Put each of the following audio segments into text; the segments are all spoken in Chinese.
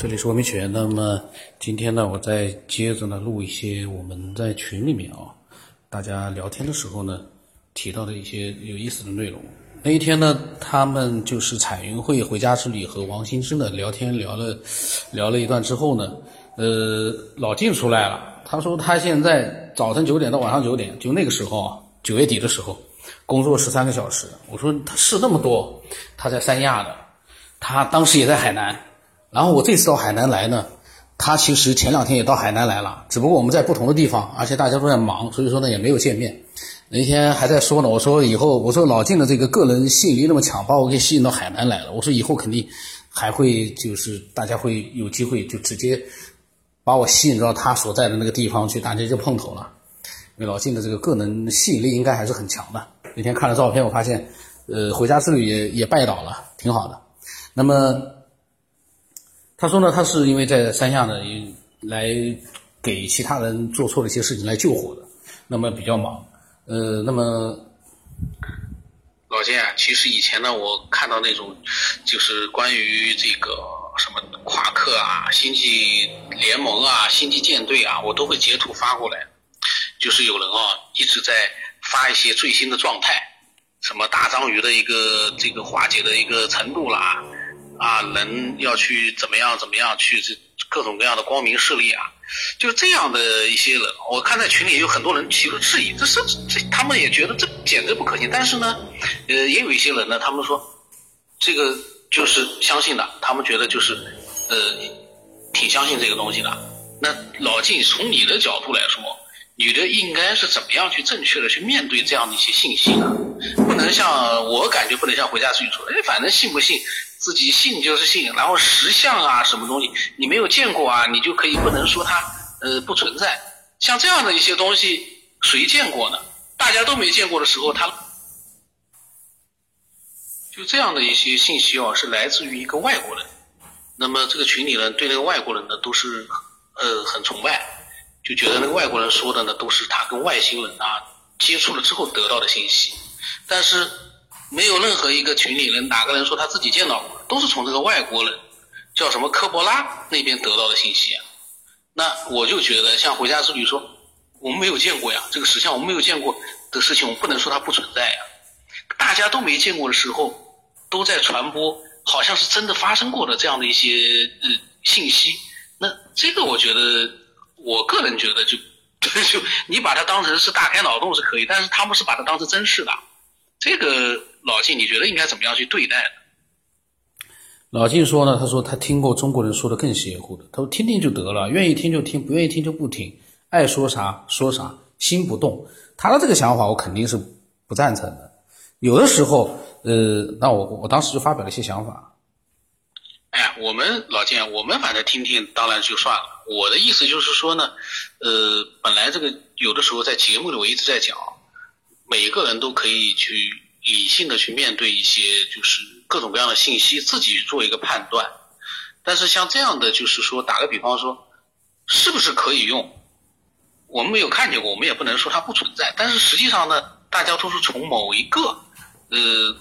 这里是文明犬。那么今天呢，我再接着呢录一些我们在群里面啊，大家聊天的时候呢提到的一些有意思的内容。那一天呢，他们就是彩云会回家之旅和王新之的聊天聊了聊了一段之后呢，呃，老晋出来了。他说他现在早晨九点到晚上九点，就那个时候啊，九月底的时候，工作十三个小时。我说他是那么多，他在三亚的，他当时也在海南。然后我这次到海南来呢，他其实前两天也到海南来了，只不过我们在不同的地方，而且大家都在忙，所以说呢也没有见面。那天还在说呢，我说以后我说老晋的这个个人吸引力那么强，把我给吸引到海南来了。我说以后肯定还会就是大家会有机会就直接把我吸引到他所在的那个地方去，大家就碰头了。因为老晋的这个个人吸引力应该还是很强的。那天看了照片，我发现，呃，回家之旅也也拜倒了，挺好的。那么。他说呢，他是因为在三亚呢，来给其他人做错了一些事情来救火的，那么比较忙。呃，那么老金啊，其实以前呢，我看到那种就是关于这个什么夸克啊、星际联盟啊、星际舰队啊，我都会截图发过来。就是有人啊一直在发一些最新的状态，什么大章鱼的一个这个化解的一个程度啦。啊，人要去怎么样怎么样去这各种各样的光明势力啊，就这样的一些人，我看在群里有很多人提出质疑，这是这他们也觉得这简直不可信。但是呢，呃，也有一些人呢，他们说这个就是相信的，他们觉得就是呃挺相信这个东西的。那老晋从你的角度来说，你的应该是怎么样去正确的去面对这样的一些信息呢？能像我感觉不能像回家自己说，哎，反正信不信。自己信就是信，然后实相啊，什么东西你没有见过啊，你就可以不能说它呃不存在。像这样的一些东西，谁见过呢？大家都没见过的时候，他就这样的一些信息哦，是来自于一个外国人。那么这个群里呢，对那个外国人呢都是呃很崇拜，就觉得那个外国人说的呢都是他跟外星人啊接触了之后得到的信息，但是。没有任何一个群里人哪个人说他自己见到过，都是从这个外国人叫什么科波拉那边得到的信息啊。那我就觉得像回家之旅说，我们没有见过呀，这个石像我们没有见过的事情，我们不能说它不存在呀。大家都没见过的时候，都在传播好像是真的发生过的这样的一些呃信息。那这个我觉得，我个人觉得就 就你把它当成是大开脑洞是可以，但是他们是把它当成真事的，这个。老晋，你觉得应该怎么样去对待呢？老晋说呢，他说他听过中国人说的更邪乎的，他说听听就得了，愿意听就听，不愿意听就不听，爱说啥说啥，心不动。他的这个想法我肯定是不赞成的。有的时候，呃，那我我当时就发表了一些想法。哎，我们老晋，我们反正听听当然就算了。我的意思就是说呢，呃，本来这个有的时候在节目里我一直在讲，每个人都可以去。理性的去面对一些就是各种各样的信息，自己做一个判断。但是像这样的，就是说打个比方说，是不是可以用？我们没有看见过，我们也不能说它不存在。但是实际上呢，大家都是从某一个呃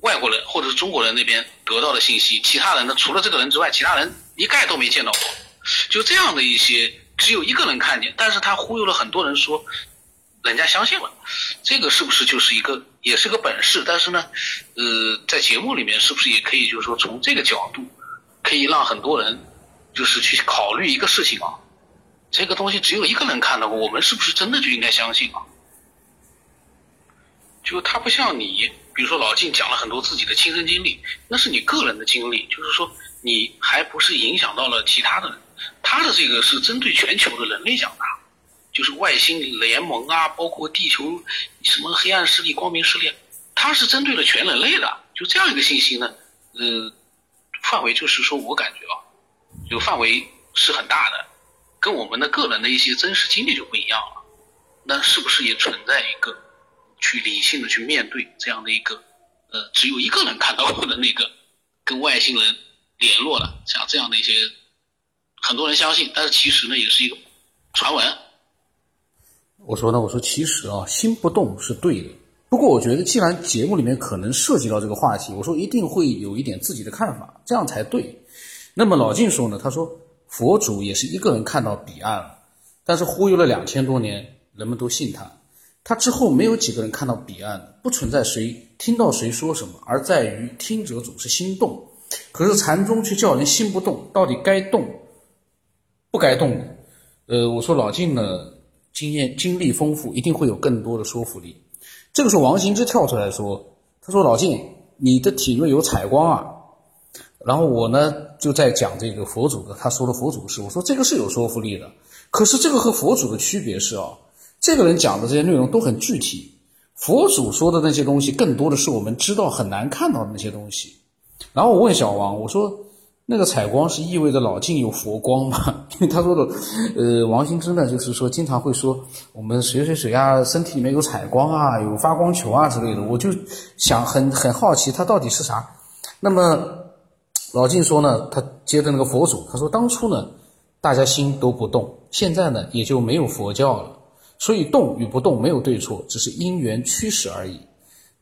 外国人或者是中国人那边得到的信息，其他人呢，除了这个人之外，其他人一概都没见到过。就这样的一些，只有一个人看见，但是他忽悠了很多人说。人家相信了，这个是不是就是一个也是个本事？但是呢，呃，在节目里面是不是也可以就是说从这个角度，可以让很多人就是去考虑一个事情啊？这个东西只有一个人看到过，我们是不是真的就应该相信啊？就他不像你，比如说老晋讲了很多自己的亲身经历，那是你个人的经历，就是说你还不是影响到了其他的人，他的这个是针对全球的人类讲的。就是外星联盟啊，包括地球什么黑暗势力、光明势力，它是针对了全人类的。就这样一个信息呢，呃，范围就是说我感觉啊，就范围是很大的，跟我们的个人的一些真实经历就不一样了。那是不是也存在一个去理性的去面对这样的一个呃，只有一个人看到过的那个跟外星人联络了，像这样的一些很多人相信，但是其实呢，也是一个传闻。我说呢，我说其实啊，心不动是对的。不过我觉得，既然节目里面可能涉及到这个话题，我说一定会有一点自己的看法，这样才对。那么老晋说呢，他说佛祖也是一个人看到彼岸了，但是忽悠了两千多年，人们都信他。他之后没有几个人看到彼岸，不存在谁听到谁说什么，而在于听者总是心动。可是禅宗却叫人心不动，到底该动不该动？呃，我说老晋呢，经验经历丰富，一定会有更多的说服力。这个时候王行之跳出来说：“他说老晋，你的体内有采光啊。”然后我呢就在讲这个佛祖的，他说的佛祖是，我说这个是有说服力的。可是这个和佛祖的区别是啊。这个人讲的这些内容都很具体，佛祖说的那些东西更多的是我们知道很难看到的那些东西。然后我问小王，我说那个采光是意味着老晋有佛光嘛？因为他说的，呃，王兴之呢，就是说经常会说我们谁谁谁啊，身体里面有采光啊，有发光球啊之类的。我就想很很好奇，他到底是啥？那么老静说呢，他接的那个佛祖，他说当初呢，大家心都不动，现在呢也就没有佛教了。所以动与不动没有对错，只是因缘驱使而已。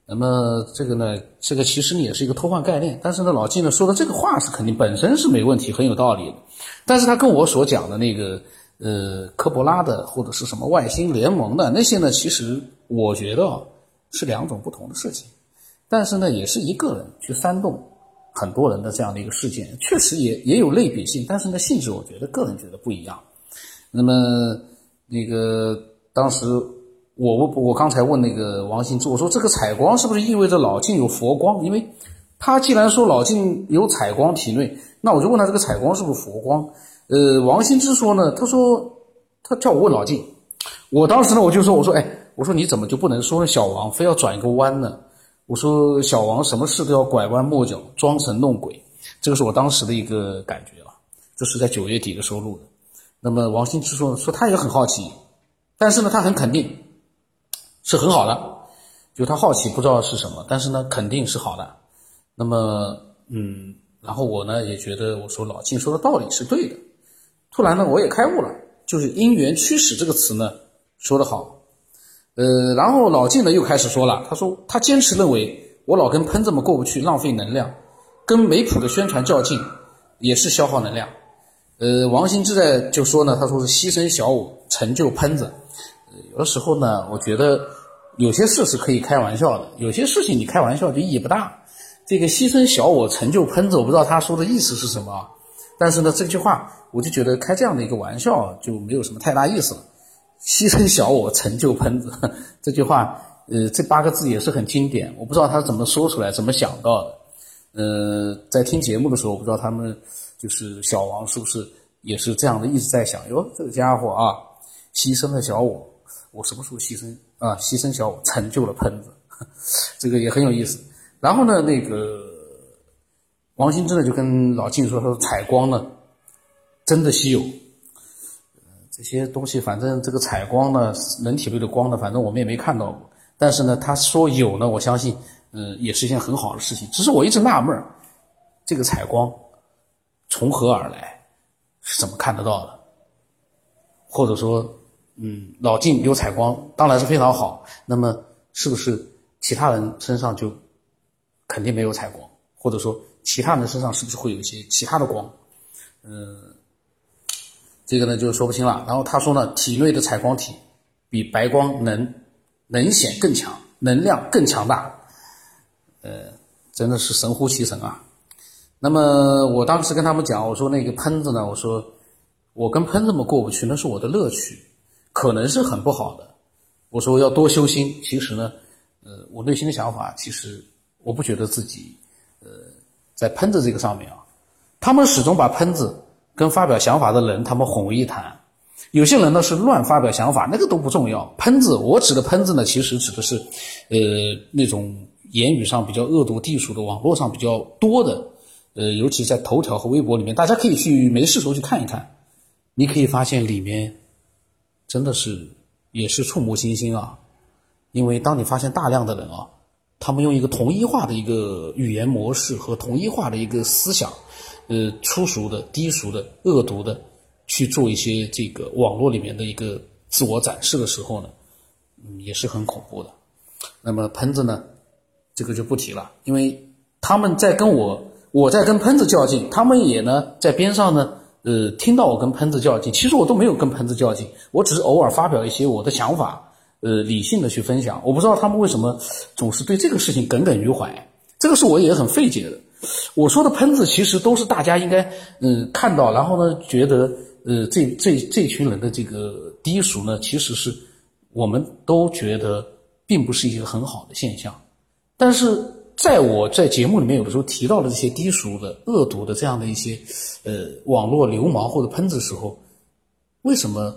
那么这个呢，这个其实呢也是一个偷换概念。但是呢，老纪呢说的这个话是肯定本身是没问题，很有道理的。但是他跟我所讲的那个呃科博拉的或者是什么外星联盟的那些呢，其实我觉得是两种不同的事情。但是呢，也是一个人去煽动很多人的这样的一个事件，确实也也有类比性。但是呢，性质我觉得个人觉得不一样。那么那个。当时我我我刚才问那个王兴之，我说这个采光是不是意味着老晋有佛光？因为他既然说老晋有采光体内，那我就问他这个采光是不是佛光？呃，王兴之说呢，他说他叫我问老晋，我当时呢我就说我说哎，我说你怎么就不能说小王非要转一个弯呢？我说小王什么事都要拐弯抹角，装神弄鬼，这个是我当时的一个感觉啊，这是在九月底的时候录的。那么王兴之说说他也很好奇。但是呢，他很肯定是很好的，就他好奇不知道是什么，但是呢，肯定是好的。那么，嗯，然后我呢也觉得我说老晋说的道理是对的。突然呢，我也开悟了，就是因缘驱使这个词呢说得好。呃，然后老晋呢又开始说了，他说他坚持认为我老跟喷子们过不去，浪费能量，跟梅普的宣传较劲也是消耗能量。呃，王兴之在就说呢，他说是牺牲小我成就喷子。有的时候呢，我觉得有些事是可以开玩笑的，有些事情你开玩笑就意义不大。这个牺牲小我成就喷子，我不知道他说的意思是什么，但是呢，这句话我就觉得开这样的一个玩笑就没有什么太大意思了。牺牲小我成就喷子 这句话，呃，这八个字也是很经典，我不知道他怎么说出来，怎么想到的。呃，在听节目的时候，我不知道他们就是小王是不是也是这样的，一直在想，哟，这个家伙啊，牺牲了小我。我什么时候牺牲啊？牺牲小我成就了喷子，这个也很有意思。然后呢，那个王兴之呢就跟老晋说：“他说采光呢真的稀有，这些东西反正这个采光呢，人体内的光呢，反正我们也没看到过。但是呢，他说有呢，我相信，嗯，也是一件很好的事情。只是我一直纳闷，这个采光从何而来，是怎么看得到的？或者说？”嗯，老晋有采光，当然是非常好。那么，是不是其他人身上就肯定没有采光？或者说，其他人身上是不是会有一些其他的光？嗯，这个呢就说不清了。然后他说呢，体内的采光体比白光能能显更强，能量更强大。呃，真的是神乎其神啊。那么我当时跟他们讲，我说那个喷子呢，我说我跟喷子们过不去，那是我的乐趣。可能是很不好的，我说要多修心。其实呢，呃，我内心的想法，其实我不觉得自己，呃，在喷子这个上面啊，他们始终把喷子跟发表想法的人他们混为一谈。有些人呢是乱发表想法，那个都不重要。喷子，我指的喷子呢，其实指的是，呃，那种言语上比较恶毒、地俗的，网络上比较多的，呃，尤其在头条和微博里面，大家可以去没事时候去看一看，你可以发现里面。真的是，也是触目惊心啊！因为当你发现大量的人啊，他们用一个同一化的一个语言模式和同一化的一个思想，呃，粗俗的、低俗的、恶毒的，去做一些这个网络里面的一个自我展示的时候呢，也是很恐怖的。那么喷子呢，这个就不提了，因为他们在跟我我在跟喷子较劲，他们也呢在边上呢，呃，听到我跟喷子较劲，其实我都没有跟喷子较劲，我只是偶尔发表一些我的想法，呃，理性的去分享。我不知道他们为什么总是对这个事情耿耿于怀，这个是我也很费解的。我说的喷子其实都是大家应该嗯看到，然后呢觉得呃这这这群人的这个低俗呢，其实是我们都觉得并不是一个很好的现象。但是在我在节目里面有的时候提到的这些低俗的、恶毒的这样的一些呃网络流氓或者喷子时候，为什么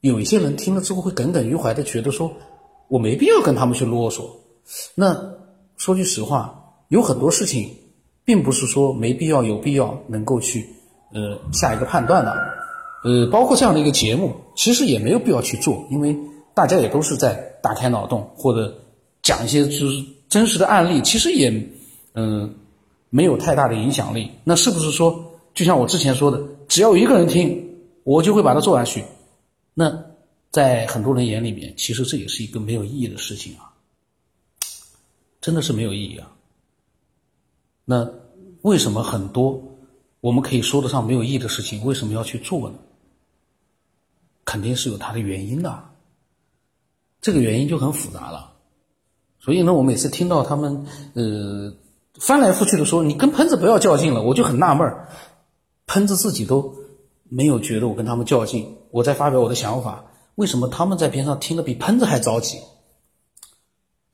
有一些人听了之后会耿耿于怀的觉得说我没必要跟他们去啰嗦？那说句实话，有很多事情。并不是说没必要、有必要能够去呃下一个判断的，呃，包括这样的一个节目，其实也没有必要去做，因为大家也都是在打开脑洞或者讲一些就是真实的案例，其实也嗯没有太大的影响力。那是不是说，就像我之前说的，只要有一个人听，我就会把它做下去？那在很多人眼里面，其实这也是一个没有意义的事情啊，真的是没有意义啊。那为什么很多我们可以说得上没有意义的事情，为什么要去做呢？肯定是有它的原因的，这个原因就很复杂了。所以呢，我每次听到他们呃翻来覆去的说你跟喷子不要较劲了，我就很纳闷儿。喷子自己都没有觉得我跟他们较劲，我在发表我的想法，为什么他们在边上听得比喷子还着急？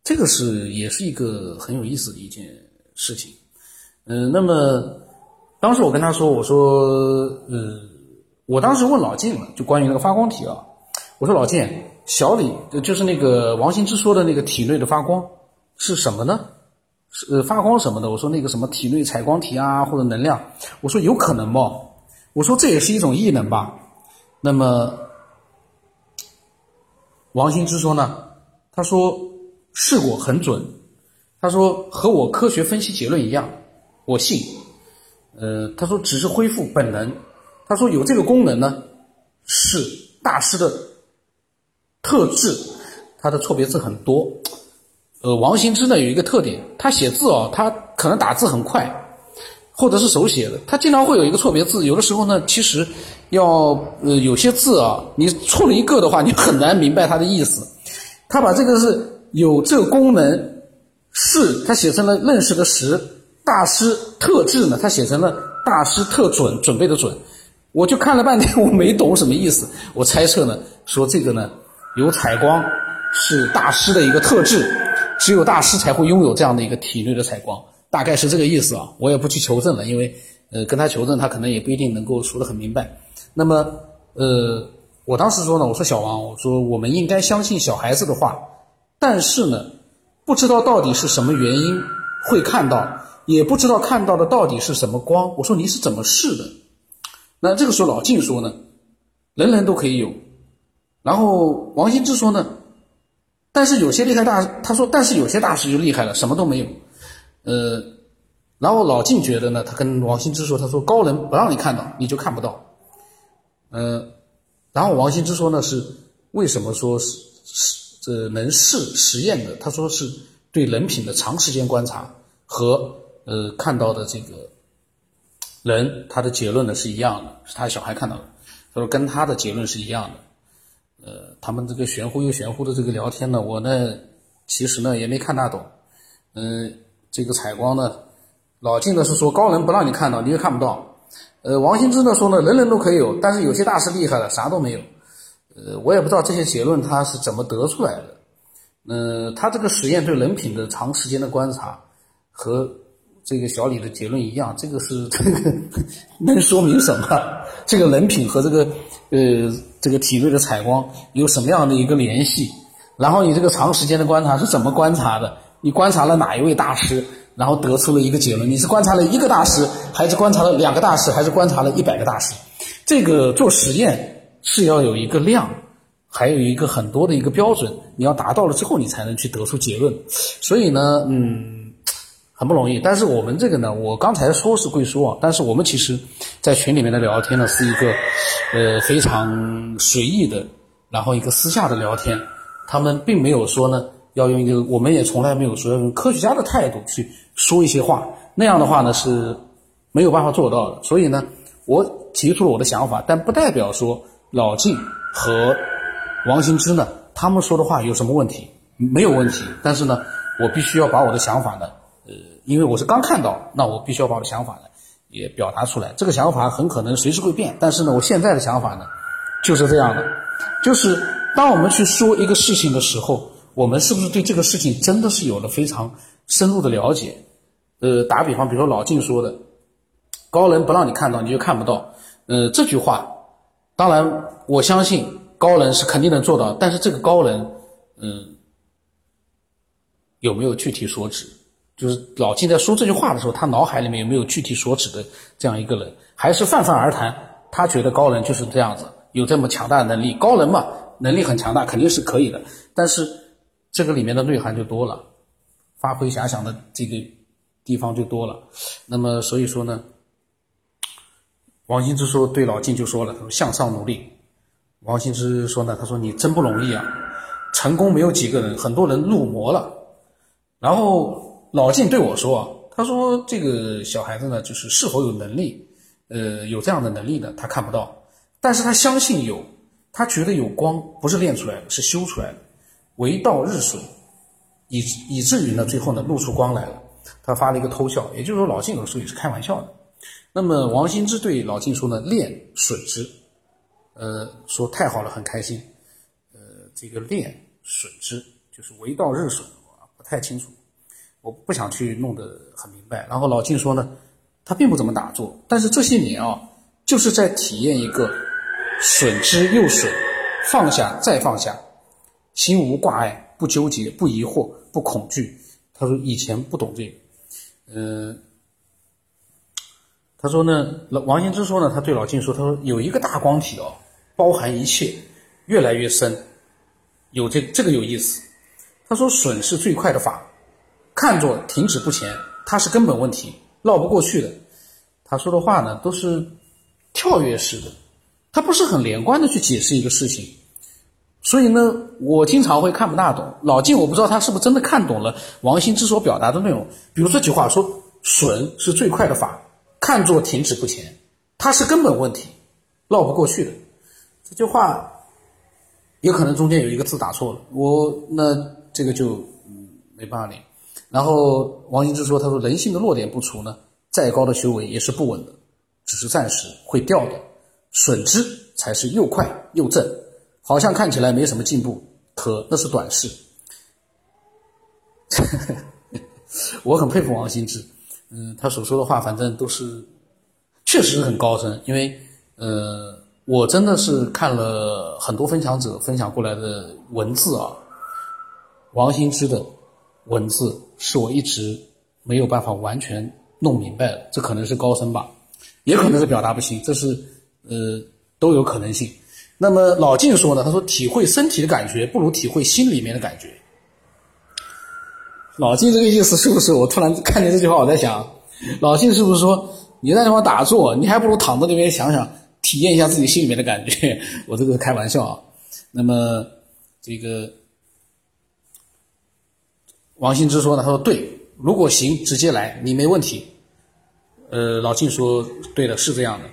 这个是也是一个很有意思的一件事情。嗯，那么当时我跟他说，我说，呃，我当时问老晋了，就关于那个发光体啊，我说老晋，小李就是那个王兴之说的那个体内的发光是什么呢？是呃发光什么的？我说那个什么体内采光体啊，或者能量，我说有可能吗？我说这也是一种异能吧。那么王兴之说呢？他说试过很准，他说和我科学分析结论一样。我信，呃，他说只是恢复本能，他说有这个功能呢，是大师的特质，他的错别字很多，呃，王羲之呢有一个特点，他写字哦，他可能打字很快，或者是手写的，他经常会有一个错别字，有的时候呢，其实要呃有些字啊，你错了一个的话，你很难明白他的意思，他把这个是有这个功能，是他写成了认识的识。大师特质呢？他写成了大师特准，准备的准。我就看了半天，我没懂什么意思。我猜测呢，说这个呢，有采光是大师的一个特质，只有大师才会拥有这样的一个体内的采光，大概是这个意思啊。我也不去求证了，因为呃，跟他求证，他可能也不一定能够说得很明白。那么呃，我当时说呢，我说小王，我说我们应该相信小孩子的话，但是呢，不知道到底是什么原因会看到。也不知道看到的到底是什么光。我说你是怎么试的？那这个时候老静说呢，人人都可以有。然后王羲之说呢，但是有些厉害大，他说但是有些大师就厉害了，什么都没有。呃，然后老晋觉得呢，他跟王羲之说，他说高人不让你看到，你就看不到。呃，然后王羲之说呢，是为什么说是是这能试实验的？他说是对人品的长时间观察和。呃，看到的这个人，他的结论呢是一样的，是他小孩看到的，他说跟他的结论是一样的。呃，他们这个玄乎又玄乎的这个聊天呢，我呢其实呢也没看大懂。嗯，这个采光呢，老晋呢是说高人不让你看到，你也看不到。呃，王兴之呢说呢，人人都可以有，但是有些大师厉害了，啥都没有。呃，我也不知道这些结论他是怎么得出来的。嗯，他这个实验对人品的长时间的观察和。这个小李的结论一样，这个是 这个能说明什么？这个人品和这个呃这个体内的采光有什么样的一个联系？然后你这个长时间的观察是怎么观察的？你观察了哪一位大师？然后得出了一个结论？你是观察了一个大师，还是观察了两个大师，还是观察了一百个大师？这个做实验是要有一个量，还有一个很多的一个标准，你要达到了之后，你才能去得出结论。所以呢，嗯。很不容易，但是我们这个呢，我刚才说是贵说啊，但是我们其实，在群里面的聊天呢，是一个，呃，非常随意的，然后一个私下的聊天，他们并没有说呢，要用一个，我们也从来没有说要用科学家的态度去说一些话，那样的话呢是没有办法做到的。所以呢，我提出了我的想法，但不代表说老晋和王新之呢他们说的话有什么问题，没有问题。但是呢，我必须要把我的想法呢，呃，因为我是刚看到，那我必须要把我的想法呢也表达出来。这个想法很可能随时会变，但是呢，我现在的想法呢就是这样的，就是当我们去说一个事情的时候。我们是不是对这个事情真的是有了非常深入的了解？呃，打比方，比如说老晋说的“高人不让你看到，你就看不到”，呃，这句话，当然我相信高人是肯定能做到，但是这个高人，嗯，有没有具体所指？就是老金在说这句话的时候，他脑海里面有没有具体所指的这样一个人？还是泛泛而谈？他觉得高人就是这样子，有这么强大的能力？高人嘛，能力很强大，肯定是可以的，但是。这个里面的内涵就多了，发挥遐想的这个地方就多了。那么所以说呢，王羲之说对老金就说了，他说向上努力。王羲之说呢，他说你真不容易啊，成功没有几个人，很多人入魔了。然后老晋对我说，他说这个小孩子呢，就是是否有能力，呃，有这样的能力呢，他看不到，但是他相信有，他觉得有光不是练出来的，是修出来的。为道日损，以以至于呢，最后呢，露出光来了。他发了一个偷笑，也就是说，老晋有时候也是开玩笑的。那么王羲之对老晋说呢，练损之，呃，说太好了，很开心。呃，这个练损之就是为道日损，不太清楚，我不想去弄得很明白。然后老静说呢，他并不怎么打坐，但是这些年啊，就是在体验一个损之又损，放下再放下。心无挂碍，不纠结，不疑惑，不恐惧。他说以前不懂这个，嗯，他说呢，老王羲之说呢，他对老静说，他说有一个大光体哦，包含一切，越来越深，有这这个有意思。他说损是最快的法，看作停止不前，它是根本问题，绕不过去的。他说的话呢，都是跳跃式的，他不是很连贯的去解释一个事情。所以呢，我经常会看不大懂。老晋，我不知道他是不是真的看懂了王羲之所表达的内容。比如这句话说“损是最快的法，看作停止不前”，它是根本问题，绕不过去的。这句话有可能中间有一个字打错了，我那这个就嗯没办法理。然后王羲之说：“他说人性的弱点不除呢，再高的修为也是不稳的，只是暂时会掉的。损之才是又快又正。”好像看起来没什么进步，可那是短视。我很佩服王羲之，嗯，他所说的话反正都是，确实是很高深。因为，呃，我真的是看了很多分享者分享过来的文字啊，王羲之的文字是我一直没有办法完全弄明白的。这可能是高深吧，也可能是表达不清，这是呃都有可能性。那么老静说呢？他说体会身体的感觉不如体会心里面的感觉。老静这个意思是不是？我突然看见这句话，我在想，老静是不是说你在地方打坐，你还不如躺在那边想想，体验一下自己心里面的感觉？我这个是开玩笑啊。那么这个王羲之说呢？他说对，如果行直接来，你没问题。呃，老晋说对的，是这样的。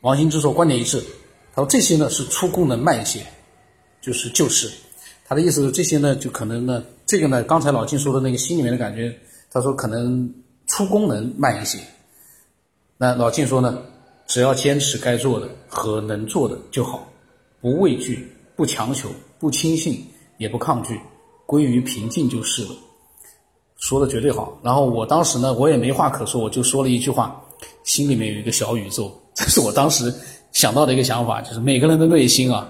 王羲之说观点一致。他说这些呢是出功能慢一些，就是就是，他的意思是这些呢就可能呢这个呢刚才老金说的那个心里面的感觉，他说可能出功能慢一些。那老晋说呢，只要坚持该做的和能做的就好，不畏惧，不强求，不轻信，也不抗拒，归于平静就是了。说的绝对好。然后我当时呢我也没话可说，我就说了一句话，心里面有一个小宇宙，这是我当时。想到的一个想法就是每个人的内心啊，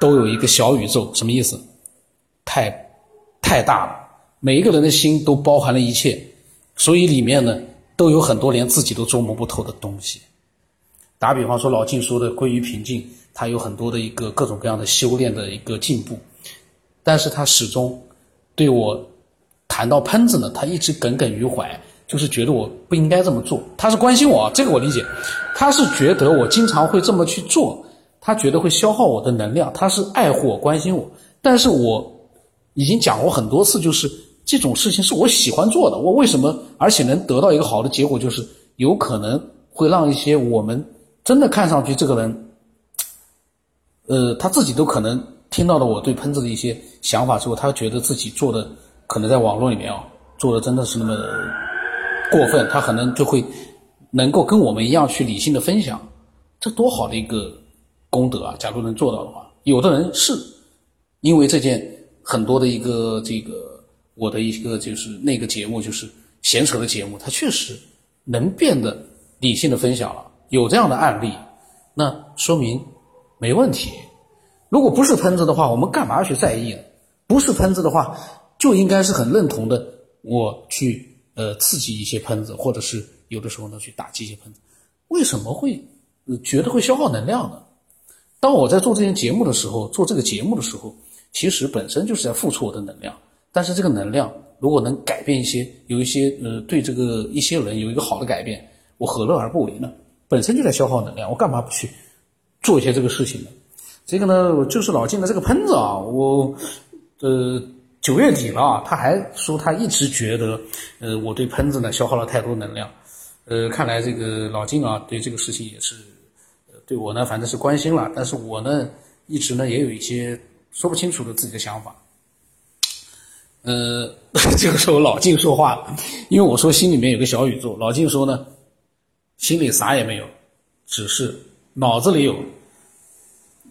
都有一个小宇宙，什么意思？太，太大了，每一个人的心都包含了一切，所以里面呢都有很多连自己都捉摸不透的东西。打比方说，老晋说的归于平静，他有很多的一个各种各样的修炼的一个进步，但是他始终对我谈到喷子呢，他一直耿耿于怀。就是觉得我不应该这么做，他是关心我，这个我理解。他是觉得我经常会这么去做，他觉得会消耗我的能量，他是爱护我、关心我。但是我已经讲过很多次，就是这种事情是我喜欢做的，我为什么而且能得到一个好的结果，就是有可能会让一些我们真的看上去这个人，呃，他自己都可能听到了我对喷子的一些想法之后，他觉得自己做的可能在网络里面啊做的真的是那么过分，他可能就会能够跟我们一样去理性的分享，这多好的一个功德啊！假如能做到的话，有的人是因为这件很多的一个这个我的一个就是那个节目就是闲扯的节目，他确实能变得理性的分享了，有这样的案例，那说明没问题。如果不是喷子的话，我们干嘛去在意呢？不是喷子的话，就应该是很认同的，我去呃刺激一些喷子，或者是有的时候呢去打击一些喷子。为什么会觉得会消耗能量呢？当我在做这件节目的时候，做这个节目的时候，其实本身就是在付出我的能量。但是这个能量如果能改变一些，有一些呃对这个一些人有一个好的改变，我何乐而不为呢？本身就在消耗能量，我干嘛不去做一些这个事情呢？这个呢，就是老金的这个喷子啊，我呃九月底了，他还说他一直觉得呃我对喷子呢消耗了太多能量，呃，看来这个老金啊对这个事情也是对我呢反正是关心了，但是我呢一直呢也有一些说不清楚的自己的想法。呃，这个时候老静说话了，因为我说心里面有个小宇宙，老静说呢，心里啥也没有，只是脑子里有。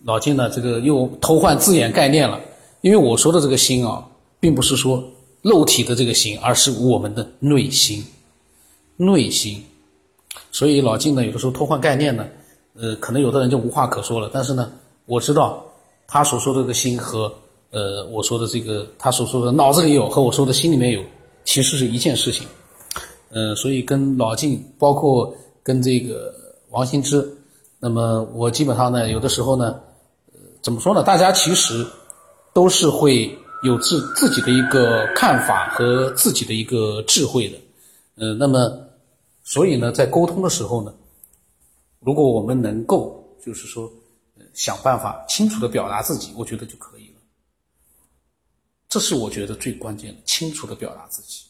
老金呢，这个又偷换字眼概念了，因为我说的这个心啊，并不是说肉体的这个心，而是我们的内心，内心。所以老静呢，有的时候偷换概念呢，呃，可能有的人就无话可说了。但是呢，我知道他所说的这个心和。呃，我说的这个，他所说的脑子里有和我说的心里面有，其实是一件事情。呃，所以跟老静，包括跟这个王新之，那么我基本上呢，有的时候呢，呃，怎么说呢？大家其实都是会有自自己的一个看法和自己的一个智慧的。呃，那么所以呢，在沟通的时候呢，如果我们能够就是说想办法清楚的表达自己，我觉得就可以了。这是我觉得最关键的，清楚的表达自己。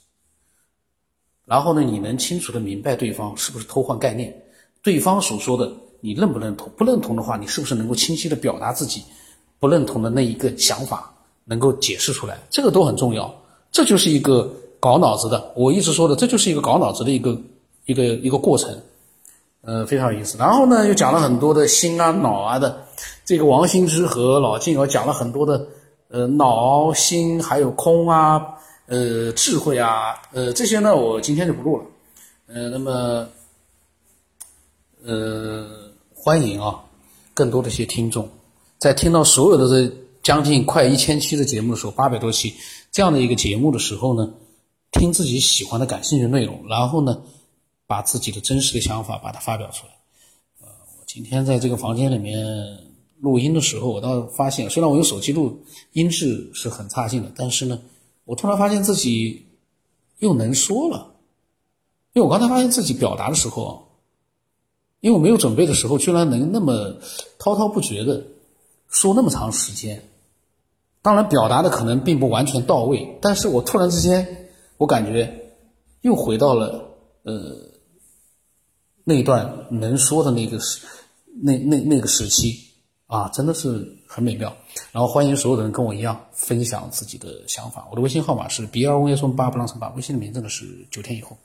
然后呢，你能清楚的明白对方是不是偷换概念，对方所说的你认不认同？不认同的话，你是不是能够清晰的表达自己不认同的那一个想法，能够解释出来？这个都很重要。这就是一个搞脑子的，我一直说的，这就是一个搞脑子的一个一个一个过程，呃，非常有意思。然后呢，又讲了很多的心啊、脑啊的，这个王兴之和老静，我讲了很多的。呃，脑、心还有空啊，呃，智慧啊，呃，这些呢，我今天就不录了。呃，那么，呃，欢迎啊，更多的一些听众，在听到所有的这将近快一千期的节目的时候，八百多期这样的一个节目的时候呢，听自己喜欢的、感兴趣的内容，然后呢，把自己的真实的想法把它发表出来。呃，我今天在这个房间里面。录音的时候，我倒发现，虽然我用手机录，音质是很差劲的，但是呢，我突然发现自己又能说了。因为我刚才发现自己表达的时候啊，因为我没有准备的时候，居然能那么滔滔不绝的说那么长时间。当然，表达的可能并不完全到位，但是我突然之间，我感觉又回到了呃那段能说的那个时那那那个时期。啊，真的是很美妙。然后欢迎所有的人跟我一样分享自己的想法。我的微信号码是 B 二五幺八不浪三八，微信的名字呢是九天以后。